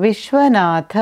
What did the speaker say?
Vishwanath